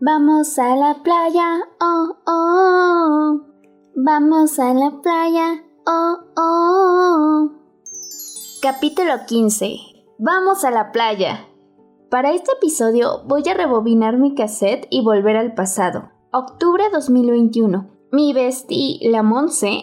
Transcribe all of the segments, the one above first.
Vamos a la playa, oh, oh. Vamos a la playa, oh, oh. Capítulo 15. Vamos a la playa. Para este episodio voy a rebobinar mi cassette y volver al pasado. Octubre 2021. Mi bestie, la Monse,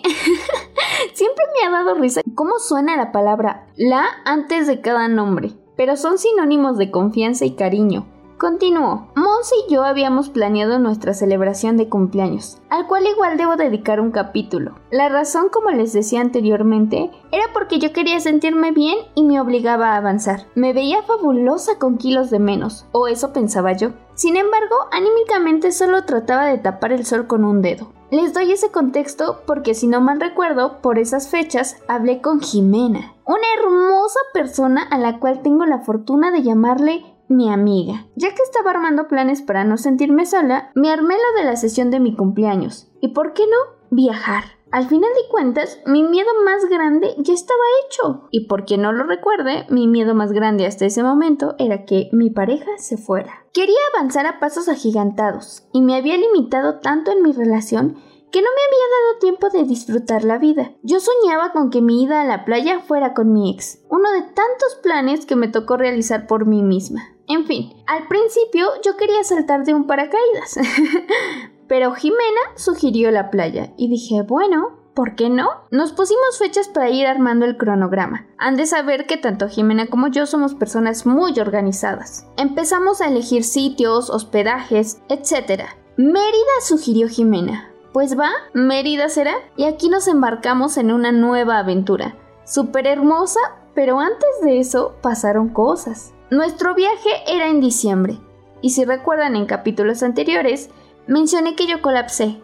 siempre me ha dado risa cómo suena la palabra la antes de cada nombre, pero son sinónimos de confianza y cariño. Continúo. Y yo habíamos planeado nuestra celebración de cumpleaños, al cual igual debo dedicar un capítulo. La razón, como les decía anteriormente, era porque yo quería sentirme bien y me obligaba a avanzar. Me veía fabulosa con kilos de menos, o eso pensaba yo. Sin embargo, anímicamente solo trataba de tapar el sol con un dedo. Les doy ese contexto porque si no mal recuerdo, por esas fechas hablé con Jimena, una hermosa persona a la cual tengo la fortuna de llamarle mi amiga. Ya que estaba armando planes para no sentirme sola, me armé lo de la sesión de mi cumpleaños. ¿Y por qué no? Viajar. Al final de cuentas, mi miedo más grande ya estaba hecho. Y por quien no lo recuerde, mi miedo más grande hasta ese momento era que mi pareja se fuera. Quería avanzar a pasos agigantados, y me había limitado tanto en mi relación que no me había dado tiempo de disfrutar la vida. Yo soñaba con que mi ida a la playa fuera con mi ex, uno de tantos planes que me tocó realizar por mí misma. En fin, al principio yo quería saltar de un paracaídas, pero Jimena sugirió la playa y dije, bueno, ¿Por qué no? Nos pusimos fechas para ir armando el cronograma. Han de saber que tanto Jimena como yo somos personas muy organizadas. Empezamos a elegir sitios, hospedajes, etc. Mérida sugirió Jimena. Pues va, Mérida será. Y aquí nos embarcamos en una nueva aventura. Súper hermosa, pero antes de eso pasaron cosas. Nuestro viaje era en diciembre, y si recuerdan en capítulos anteriores, mencioné que yo colapsé.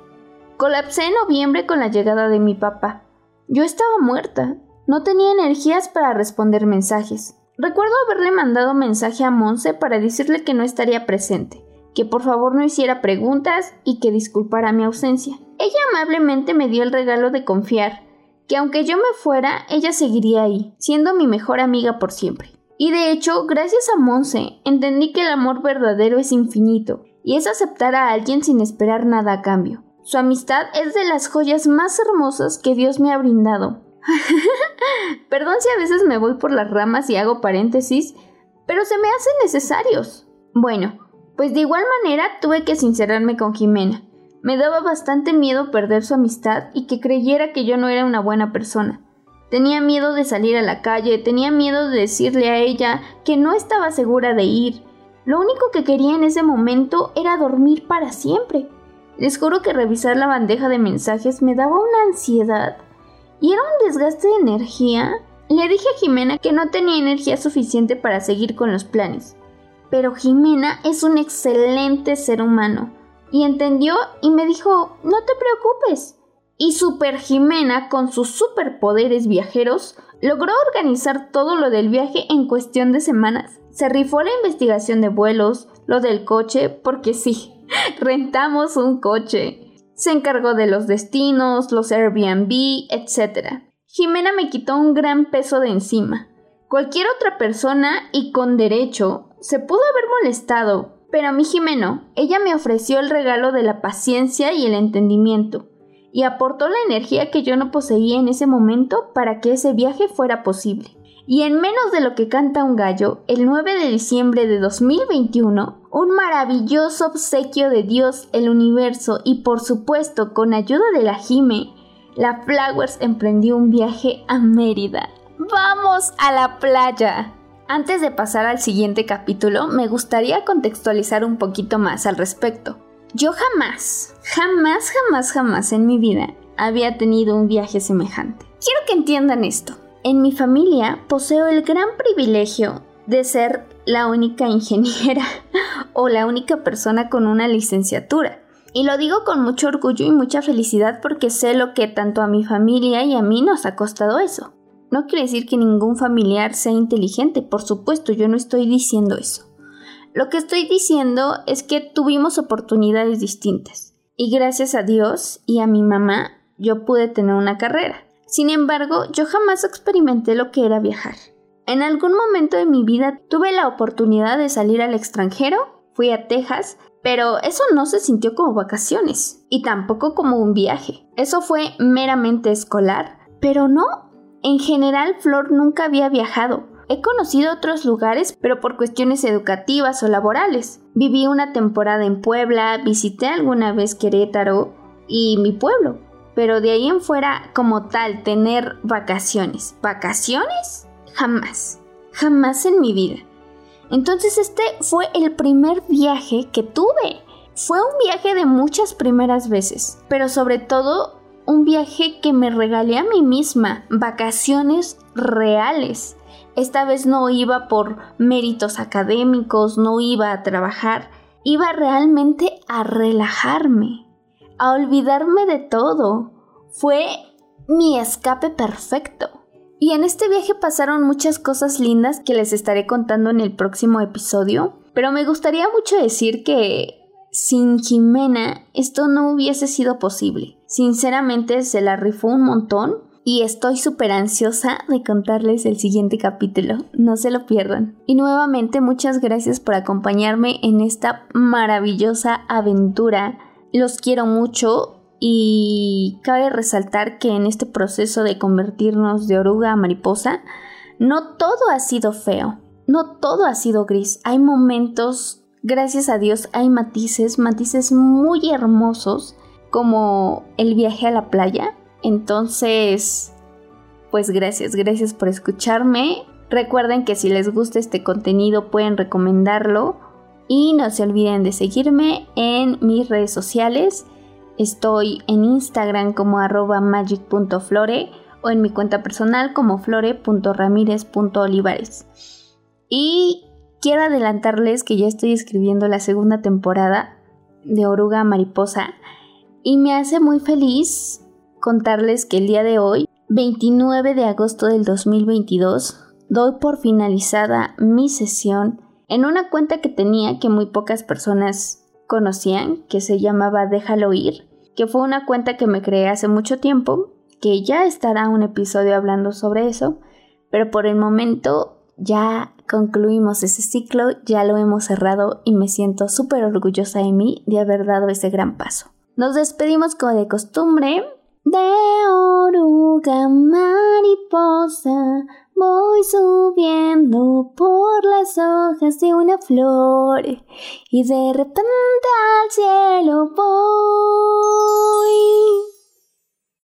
Colapsé en noviembre con la llegada de mi papá. Yo estaba muerta, no tenía energías para responder mensajes. Recuerdo haberle mandado mensaje a Monse para decirle que no estaría presente, que por favor no hiciera preguntas y que disculpara mi ausencia. Ella amablemente me dio el regalo de confiar, que aunque yo me fuera, ella seguiría ahí, siendo mi mejor amiga por siempre. Y de hecho, gracias a Monse, entendí que el amor verdadero es infinito, y es aceptar a alguien sin esperar nada a cambio. Su amistad es de las joyas más hermosas que Dios me ha brindado. Perdón si a veces me voy por las ramas y hago paréntesis, pero se me hacen necesarios. Bueno, pues de igual manera tuve que sincerarme con Jimena. Me daba bastante miedo perder su amistad y que creyera que yo no era una buena persona. Tenía miedo de salir a la calle, tenía miedo de decirle a ella que no estaba segura de ir. Lo único que quería en ese momento era dormir para siempre. Les juro que revisar la bandeja de mensajes me daba una ansiedad y era un desgaste de energía. Le dije a Jimena que no tenía energía suficiente para seguir con los planes. Pero Jimena es un excelente ser humano y entendió y me dijo, no te preocupes, y Super Jimena, con sus superpoderes viajeros, logró organizar todo lo del viaje en cuestión de semanas. Se rifó la investigación de vuelos, lo del coche, porque sí, rentamos un coche. Se encargó de los destinos, los Airbnb, etc. Jimena me quitó un gran peso de encima. Cualquier otra persona, y con derecho, se pudo haber molestado, pero a mí Jimeno, ella me ofreció el regalo de la paciencia y el entendimiento y aportó la energía que yo no poseía en ese momento para que ese viaje fuera posible. Y en menos de lo que canta un gallo, el 9 de diciembre de 2021, un maravilloso obsequio de Dios, el universo y por supuesto con ayuda de la Jime, la Flowers emprendió un viaje a Mérida. ¡Vamos a la playa! Antes de pasar al siguiente capítulo, me gustaría contextualizar un poquito más al respecto. Yo jamás, jamás, jamás, jamás en mi vida había tenido un viaje semejante. Quiero que entiendan esto. En mi familia poseo el gran privilegio de ser la única ingeniera o la única persona con una licenciatura. Y lo digo con mucho orgullo y mucha felicidad porque sé lo que tanto a mi familia y a mí nos ha costado eso. No quiere decir que ningún familiar sea inteligente, por supuesto, yo no estoy diciendo eso. Lo que estoy diciendo es que tuvimos oportunidades distintas y gracias a Dios y a mi mamá yo pude tener una carrera. Sin embargo, yo jamás experimenté lo que era viajar. En algún momento de mi vida tuve la oportunidad de salir al extranjero, fui a Texas, Pero eso no se sintió como vacaciones y tampoco como un viaje. Eso fue meramente escolar. Pero no, en general Flor nunca había viajado. He conocido otros lugares, pero por cuestiones educativas o laborales. Viví una temporada en Puebla, visité alguna vez Querétaro y mi pueblo. Pero de ahí en fuera, como tal, tener vacaciones. ¿Vacaciones? Jamás. Jamás en mi vida. Entonces este fue el primer viaje que tuve. Fue un viaje de muchas primeras veces, pero sobre todo un viaje que me regalé a mí misma, vacaciones reales. Esta vez no iba por méritos académicos, no iba a trabajar, iba realmente a relajarme, a olvidarme de todo. Fue mi escape perfecto. Y en este viaje pasaron muchas cosas lindas que les estaré contando en el próximo episodio, pero me gustaría mucho decir que sin Jimena esto no hubiese sido posible. Sinceramente se la rifó un montón y estoy súper ansiosa de contarles el siguiente capítulo. No se lo pierdan. Y nuevamente muchas gracias por acompañarme en esta maravillosa aventura. Los quiero mucho y cabe resaltar que en este proceso de convertirnos de oruga a mariposa, no todo ha sido feo, no todo ha sido gris. Hay momentos, gracias a Dios, hay matices, matices muy hermosos, como el viaje a la playa. Entonces, pues gracias, gracias por escucharme. Recuerden que si les gusta este contenido pueden recomendarlo y no se olviden de seguirme en mis redes sociales Estoy en Instagram como arroba magic.flore o en mi cuenta personal como flore.ramírez.olivares. Y quiero adelantarles que ya estoy escribiendo la segunda temporada de Oruga Mariposa y me hace muy feliz contarles que el día de hoy, 29 de agosto del 2022, doy por finalizada mi sesión en una cuenta que tenía que muy pocas personas conocían, que se llamaba Déjalo ir que fue una cuenta que me creé hace mucho tiempo, que ya estará un episodio hablando sobre eso, pero por el momento ya concluimos ese ciclo, ya lo hemos cerrado y me siento súper orgullosa de mí de haber dado ese gran paso. Nos despedimos como de costumbre. De oruga mariposa voy subiendo por las hojas de una flor y de repente al cielo voy.